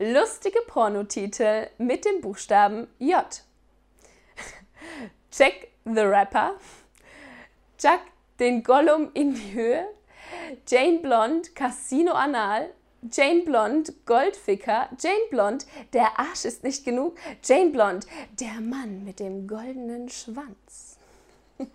lustige Pornotitel mit dem Buchstaben J. Jack the Rapper, Chuck den Gollum in die Höhe, Jane Blond Casino Anal, Jane Blond Goldficker, Jane Blond der Arsch ist nicht genug, Jane Blond der Mann mit dem goldenen Schwanz.